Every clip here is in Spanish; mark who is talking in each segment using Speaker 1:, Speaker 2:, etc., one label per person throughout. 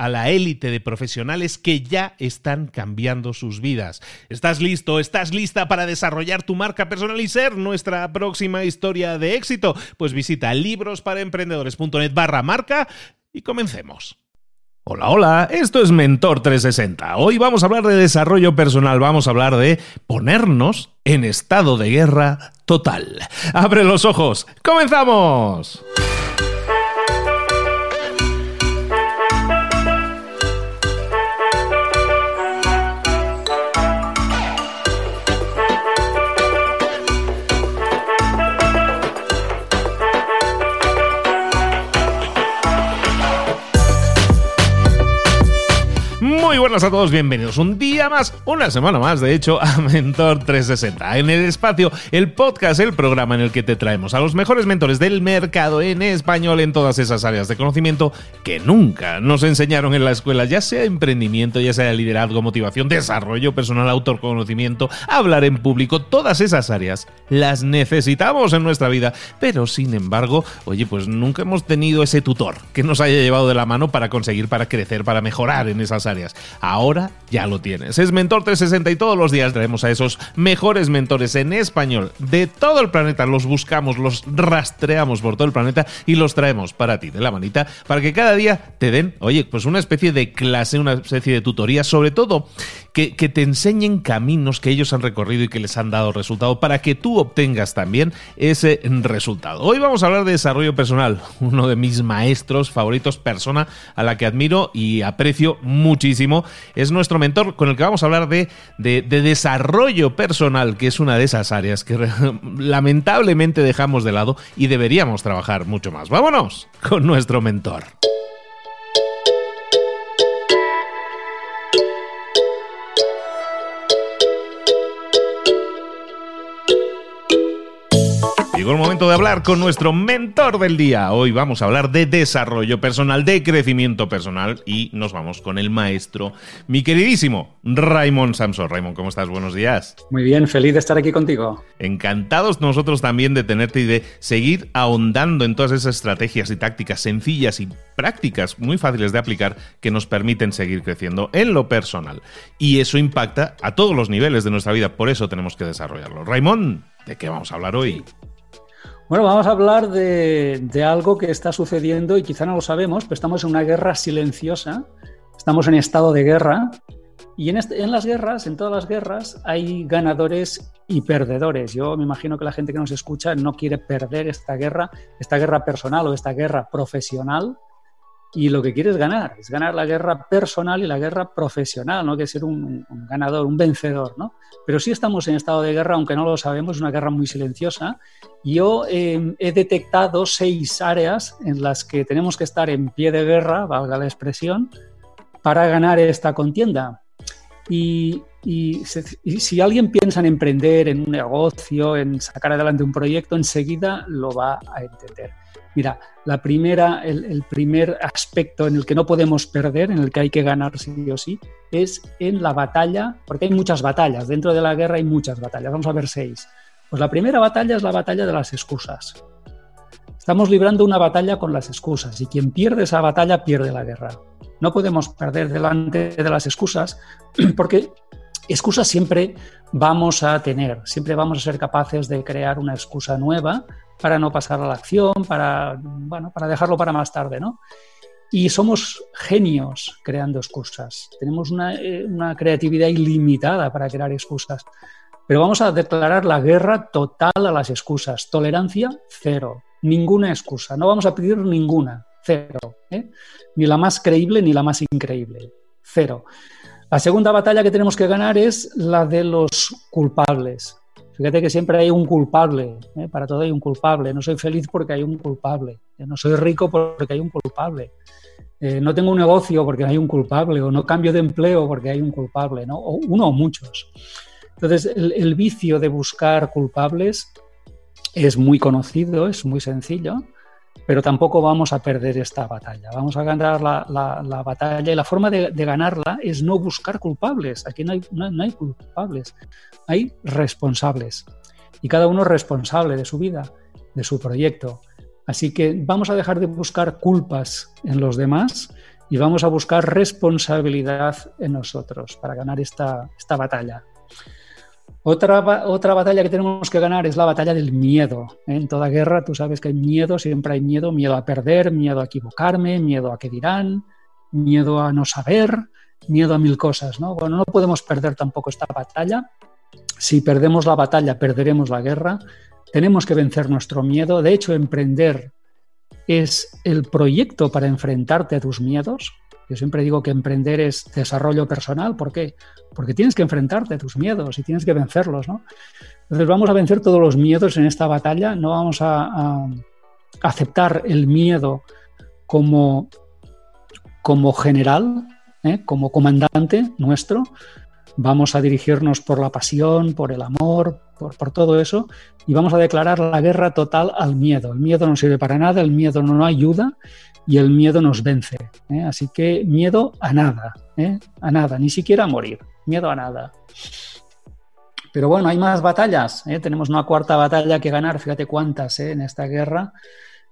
Speaker 1: a la élite de profesionales que ya están cambiando sus vidas. ¿Estás listo? ¿Estás lista para desarrollar tu marca personal y ser nuestra próxima historia de éxito? Pues visita librosparaemprendedores.net barra marca y comencemos. Hola, hola, esto es Mentor 360. Hoy vamos a hablar de desarrollo personal, vamos a hablar de ponernos en estado de guerra total. Abre los ojos, comenzamos. Muy buenas a todos, bienvenidos un día más, una semana más, de hecho, a Mentor 360. En el espacio, el podcast, el programa en el que te traemos a los mejores mentores del mercado en español en todas esas áreas de conocimiento que nunca nos enseñaron en la escuela, ya sea emprendimiento, ya sea liderazgo, motivación, desarrollo personal, autoconocimiento, hablar en público, todas esas áreas las necesitamos en nuestra vida, pero sin embargo, oye, pues nunca hemos tenido ese tutor que nos haya llevado de la mano para conseguir, para crecer, para mejorar en esas áreas. Ahora ya lo tienes. Es Mentor 360 y todos los días traemos a esos mejores mentores en español de todo el planeta. Los buscamos, los rastreamos por todo el planeta y los traemos para ti de la manita para que cada día te den, oye, pues una especie de clase, una especie de tutoría, sobre todo que, te enseñen caminos que ellos han recorrido y que les han dado resultado para que tú obtengas también ese resultado. Hoy vamos a hablar de desarrollo personal, uno de mis maestros favoritos, persona a la que admiro y aprecio muchísimo es nuestro mentor con el que vamos a hablar de, de, desarrollo personal, que es una de esas áreas que lamentablemente dejamos de lado y deberíamos trabajar mucho más. Vámonos con nuestro mentor. Llegó el momento de hablar con nuestro mentor del día. Hoy vamos a hablar de desarrollo personal, de crecimiento personal y nos vamos con el maestro, mi queridísimo Raymond Samson. Raymond, ¿cómo estás? Buenos días.
Speaker 2: Muy bien, feliz de estar aquí contigo.
Speaker 1: Encantados nosotros también de tenerte y de seguir ahondando en todas esas estrategias y tácticas sencillas y prácticas muy fáciles de aplicar que nos permiten seguir creciendo en lo personal. Y eso impacta a todos los niveles de nuestra vida, por eso tenemos que desarrollarlo. Raymond, ¿de qué vamos a hablar hoy?
Speaker 2: Bueno, vamos a hablar de, algo que está sucediendo y quizá no lo sabemos, pero estamos en una guerra silenciosa, estamos en estado de guerra. Y en, este, en las guerras, en todas las guerras, hay ganadores y perdedores. Yo me imagino que la gente que nos escucha no quiere perder esta guerra, esta guerra personal o esta guerra profesional, y lo que quiere es ganar, es ganar la guerra personal y la guerra profesional, no que ser un, ganador, un vencedor, ¿no? Pero sí estamos en estado de guerra, aunque no lo sabemos, es una guerra muy silenciosa. Yo em, he detectado seis áreas en las que tenemos que estar en pie de guerra, valga la expresión, para ganar esta contienda. Y y, si alguien piensa en emprender, en un negocio, en sacar adelante un proyecto, enseguida lo va a entender. Mira, la primera, el, primer aspecto en el que no podemos perder, en el que hay que ganar sí o sí, es en la batalla, porque hay muchas batallas, dentro de la guerra hay muchas batallas, vamos a ver seis. Pues la primera batalla es la batalla de las excusas. Estamos librando una batalla con las excusas y quien pierde esa batalla pierde la guerra. No podemos perder delante de las excusas porque excusas siempre vamos a tener, siempre vamos a ser capaces de crear una excusa nueva para no pasar a la acción, para, bueno, para dejarlo para más tarde, ¿no? Y somos genios creando excusas. Tenemos una, eh, creatividad ilimitada para crear excusas. Pero vamos a declarar la guerra total a las excusas. Tolerancia, cero. Ninguna excusa. No vamos a pedir ninguna. Cero. ¿eh? Ni la más creíble ni la más increíble. Cero. La segunda batalla que tenemos que ganar es la de los culpables. Fíjate que siempre hay un culpable, ¿eh? para todo hay un culpable. No soy feliz porque hay un culpable. No soy rico porque hay un culpable. Eh, no tengo un negocio porque hay un culpable. O no cambio de empleo porque hay un culpable. ¿no? O uno o muchos. Entonces, el vicio de buscar culpables es muy conocido, es muy sencillo pero tampoco vamos a perder esta batalla. Vamos a ganar la, batalla y la forma de, ganarla es no buscar culpables. Aquí no hay, culpables, hay responsables. Y cada uno es responsable de su vida, de su proyecto. Así que vamos a dejar de buscar culpas en los demás y vamos a buscar responsabilidad en nosotros para ganar esta batalla. Otra, otra batalla que tenemos que ganar es la batalla del miedo. En toda guerra tú sabes que hay miedo, siempre hay miedo, miedo a perder, miedo a equivocarme, miedo a qué dirán, miedo a no saber, miedo a mil cosas. ¿no? Bueno, no podemos perder tampoco esta batalla. Si perdemos la batalla, perderemos la guerra. Tenemos que vencer nuestro miedo. De hecho, emprender es el proyecto para enfrentarte a tus miedos. Yo siempre digo que emprender es desarrollo personal. ¿Por qué? Porque tienes que enfrentarte a tus miedos y tienes que vencerlos, ¿no? Entonces vamos a vencer todos los miedos en esta batalla. No vamos a, aceptar el miedo como, como general, ¿eh? como comandante nuestro. Vamos a dirigirnos por la pasión, por el amor, por, por, todo eso, y vamos a declarar la guerra total al miedo. El miedo no sirve para nada, el miedo no ayuda y el miedo nos vence. ¿eh? Así que miedo a nada, ¿eh? a nada, ni siquiera a morir, miedo a nada. Pero bueno, hay más batallas. ¿eh? Tenemos una cuarta batalla que ganar, fíjate cuántas en esta guerra,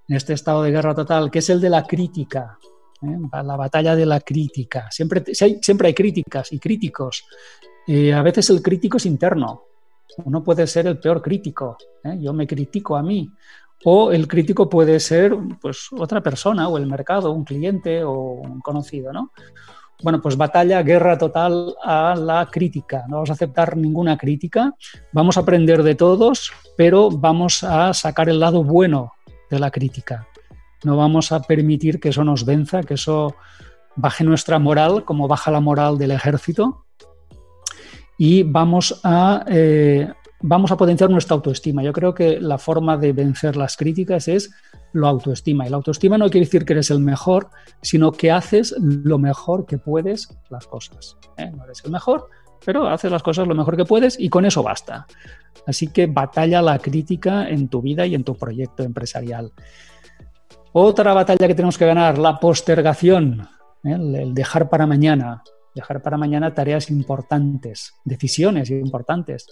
Speaker 2: en este estado de guerra total, que es el de la crítica. La batalla de la crítica. Siempre, siempre hay críticas y críticos. a veces el crítico es interno. Uno puede ser el peor crítico. Yo me critico a mí o el crítico puede ser pues, otra persona, o el mercado, un cliente o un conocido, ¿no? Bueno, pues batalla, guerra total a la crítica. No vamos a aceptar ninguna crítica, vamos a aprender de todos, pero vamos a sacar el lado bueno de la crítica. No vamos a permitir que eso nos venza, que eso baje nuestra moral, como baja la moral del ejército. Y vamos a eh, vamos a potenciar nuestra autoestima. Yo creo que la forma de vencer las críticas es lo autoestima. Y la autoestima no quiere decir que eres el mejor, sino que haces lo mejor que puedes las cosas. ¿eh? No eres el mejor, pero haces las cosas lo mejor que puedes y con eso basta. Así que batalla la crítica en tu vida y en tu proyecto empresarial. Otra batalla que tenemos que ganar, la postergación, ¿eh? el dejar para mañana. Dejar para mañana tareas importantes, decisiones importantes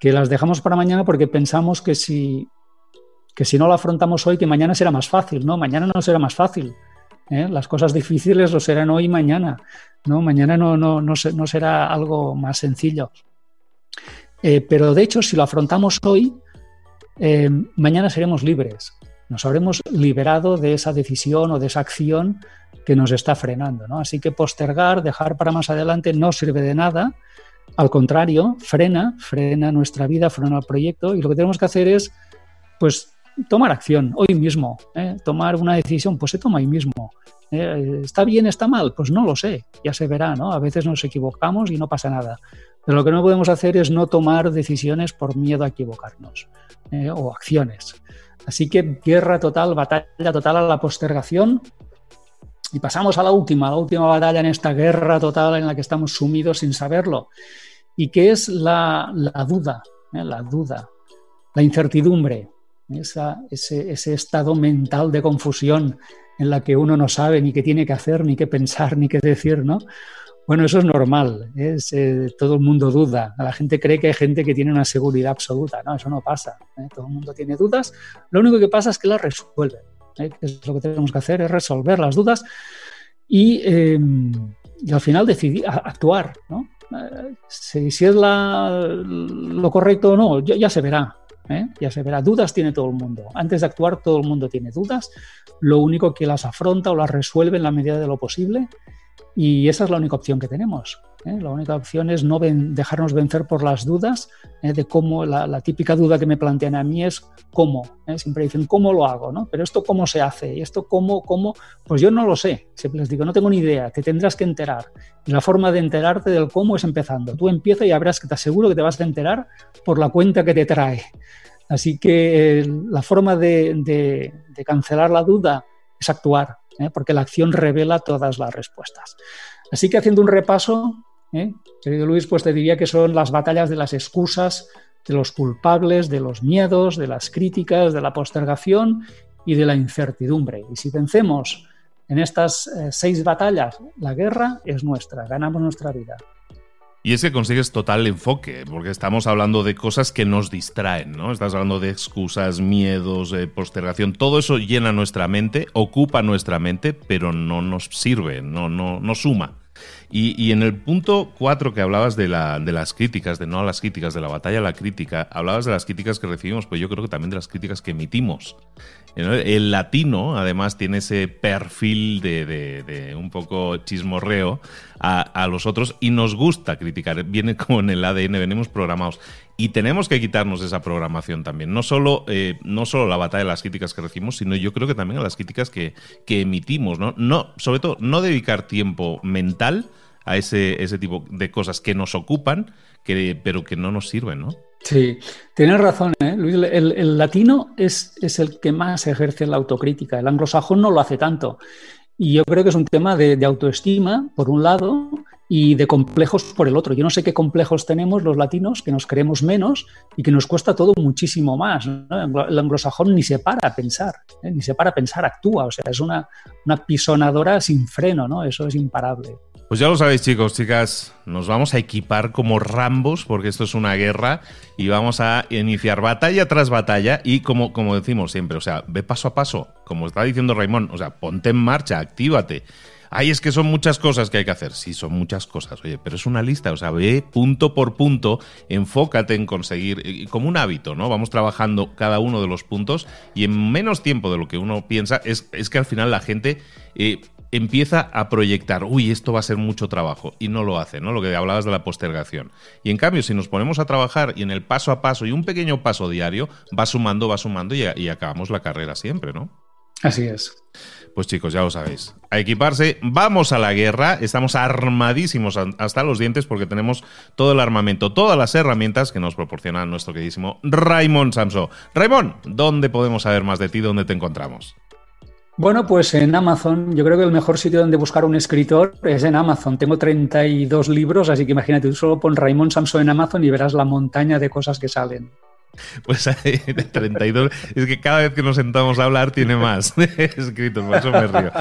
Speaker 2: que las dejamos para mañana porque pensamos que si, que si no lo afrontamos hoy, que mañana será más fácil, ¿no? Mañana no será más fácil. ¿eh? Las cosas difíciles lo serán hoy y mañana, ¿no? Mañana no, no, no, será algo más sencillo. Eh, pero de hecho, si lo afrontamos hoy, eh, mañana seremos libres. Nos habremos liberado de esa decisión o de esa acción que nos está frenando. ¿no? Así que postergar, dejar para más adelante no sirve de nada al contrario, frena, frena nuestra vida, frena el proyecto y lo que tenemos que hacer es, pues, tomar acción hoy mismo, ¿eh? tomar una decisión, pues se toma hoy mismo. ¿eh? ¿Está bien, está mal? Pues no lo sé, ya se verá, ¿no? A veces nos equivocamos y no pasa nada. Pero lo que no podemos hacer es no tomar decisiones por miedo a equivocarnos ¿eh? o acciones. Así que guerra total, batalla total a la postergación. Y pasamos a la última, la última batalla en esta guerra total en la que estamos sumidos sin saberlo. y que es la, duda, ¿eh? la duda, la incertidumbre, ese, estado mental de confusión en la que uno no sabe ni qué tiene que hacer, ni qué pensar, ni qué decir, ¿no? Bueno, eso es normal, es, eh, todo el mundo duda, la gente cree que hay gente que tiene una seguridad absoluta, no, eso no pasa, ¿eh? todo el mundo tiene dudas, lo único que pasa es que las resuelven, ¿eh? es lo que tenemos que hacer, es resolver las dudas y, al final decidir, actuar, ¿no? Si, es lo correcto o no, ya se verá, ¿eh? Ya se verá, dudas tiene todo el mundo. Antes de actuar todo el mundo tiene dudas, lo único que las afronta o las resuelve en la medida de lo posible y esa es la única opción que tenemos. ¿eh? La única opción es no dejarnos vencer por las dudas ¿eh? de cómo, la, típica duda que me plantean a mí es cómo. ¿eh? Siempre dicen, ¿cómo lo hago? ¿no? Pero esto cómo se hace, y esto cómo, cómo, pues yo no lo sé. Siempre les digo, no tengo ni idea, te tendrás que enterar. Y la forma de enterarte del cómo es empezando. Tú empieza y ya verás que te aseguro que te vas a enterar por la cuenta que te trae. Así que la forma de, cancelar la duda es actuar, porque la acción revela todas las respuestas. Así que haciendo un repaso, ¿eh? Querido Luis, pues te diría que son las batallas de las excusas, de los culpables, de los miedos, de las críticas, de la postergación y de la incertidumbre. Y si vencemos en estas eh, seis batallas, la guerra es nuestra, ganamos nuestra vida.
Speaker 1: Y es que consigues total enfoque, porque estamos hablando de cosas que nos distraen, ¿no? Estás hablando de excusas, miedos, eh, postergación, todo eso llena nuestra mente, ocupa nuestra mente, pero no nos sirve, no, no, no suma. Y, en el punto 4 que hablabas de, la, de las críticas, de no a las críticas, de la batalla a la crítica, hablabas de las críticas que recibimos, pues yo creo que también de las críticas que emitimos. El latino, además, tiene ese perfil de, un poco chismorreo a, los otros y nos gusta criticar. Viene como en el ADN, venimos programados. Y tenemos que quitarnos esa programación también. No solo, eh, no solo la batalla de las críticas que recibimos, sino yo creo que también a las críticas que, que emitimos. ¿no? No, sobre todo, no dedicar tiempo mental a ese, ese tipo de cosas que nos ocupan, que, pero que no nos sirven, ¿no?
Speaker 2: Sí, tienes razón, ¿eh? Luis. El, latino es, es, el que más ejerce la autocrítica. El anglosajón no lo hace tanto. Y yo creo que es un tema de, autoestima, por un lado, y de complejos por el otro. Yo no sé qué complejos tenemos los latinos, que nos creemos menos y que nos cuesta todo muchísimo más. El anglosajón ni se para a pensar, ¿eh? ni se para a pensar, actúa. O sea, es una, una pisonadora sin freno, ¿no? Eso es imparable.
Speaker 1: Pues ya lo sabéis chicos, chicas, nos vamos a equipar como Rambos porque esto es una guerra y vamos a iniciar batalla tras batalla y como, como decimos siempre, o sea, ve paso a paso, como está diciendo Raimón, o sea, ponte en marcha, actívate. Ay, es que son muchas cosas que hay que hacer. Sí, son muchas cosas, oye, pero es una lista, o sea, ve punto por punto, enfócate en conseguir, como un hábito, ¿no? Vamos trabajando cada uno de los puntos y en menos tiempo de lo que uno piensa, es, es que al final la gente eh, empieza a proyectar, uy, esto va a ser mucho trabajo, y no lo hace, ¿no? Lo que hablabas de la postergación. Y en cambio, si nos ponemos a trabajar y en el paso a paso y un pequeño paso diario, va sumando, va sumando y, y acabamos la carrera siempre, ¿no?
Speaker 2: Así es.
Speaker 1: Pues chicos, ya lo sabéis. A equiparse, vamos a la guerra, estamos armadísimos hasta los dientes porque tenemos todo el armamento, todas las herramientas que nos proporciona nuestro queridísimo Raymond Samso. Raymond, ¿dónde podemos saber más de ti? ¿Dónde te encontramos?
Speaker 2: Bueno, pues en Amazon, yo creo que el mejor sitio donde buscar un escritor es en Amazon. Tengo 32 libros, así que imagínate, tú solo pon Raymond Samson en Amazon y verás la montaña de cosas que salen.
Speaker 1: Pues hay de 32. Es que cada vez que nos sentamos a hablar tiene más escritos, por eso me río.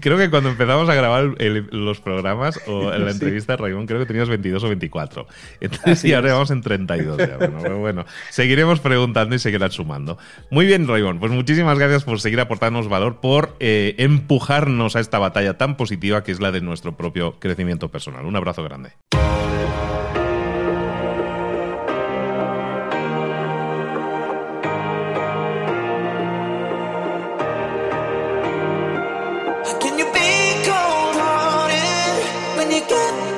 Speaker 1: Creo que cuando empezamos a grabar los programas o en la entrevista, Raymond, creo que tenías 22 o 24. Entonces, y ahora vamos en 32. Bueno, bueno, seguiremos preguntando y seguirán sumando. Muy bien, Raymond, pues muchísimas gracias por seguir aportándonos valor, por eh, empujarnos a esta batalla tan positiva que es la de nuestro propio crecimiento personal. Un abrazo grande. Can you be cold hearted when you get?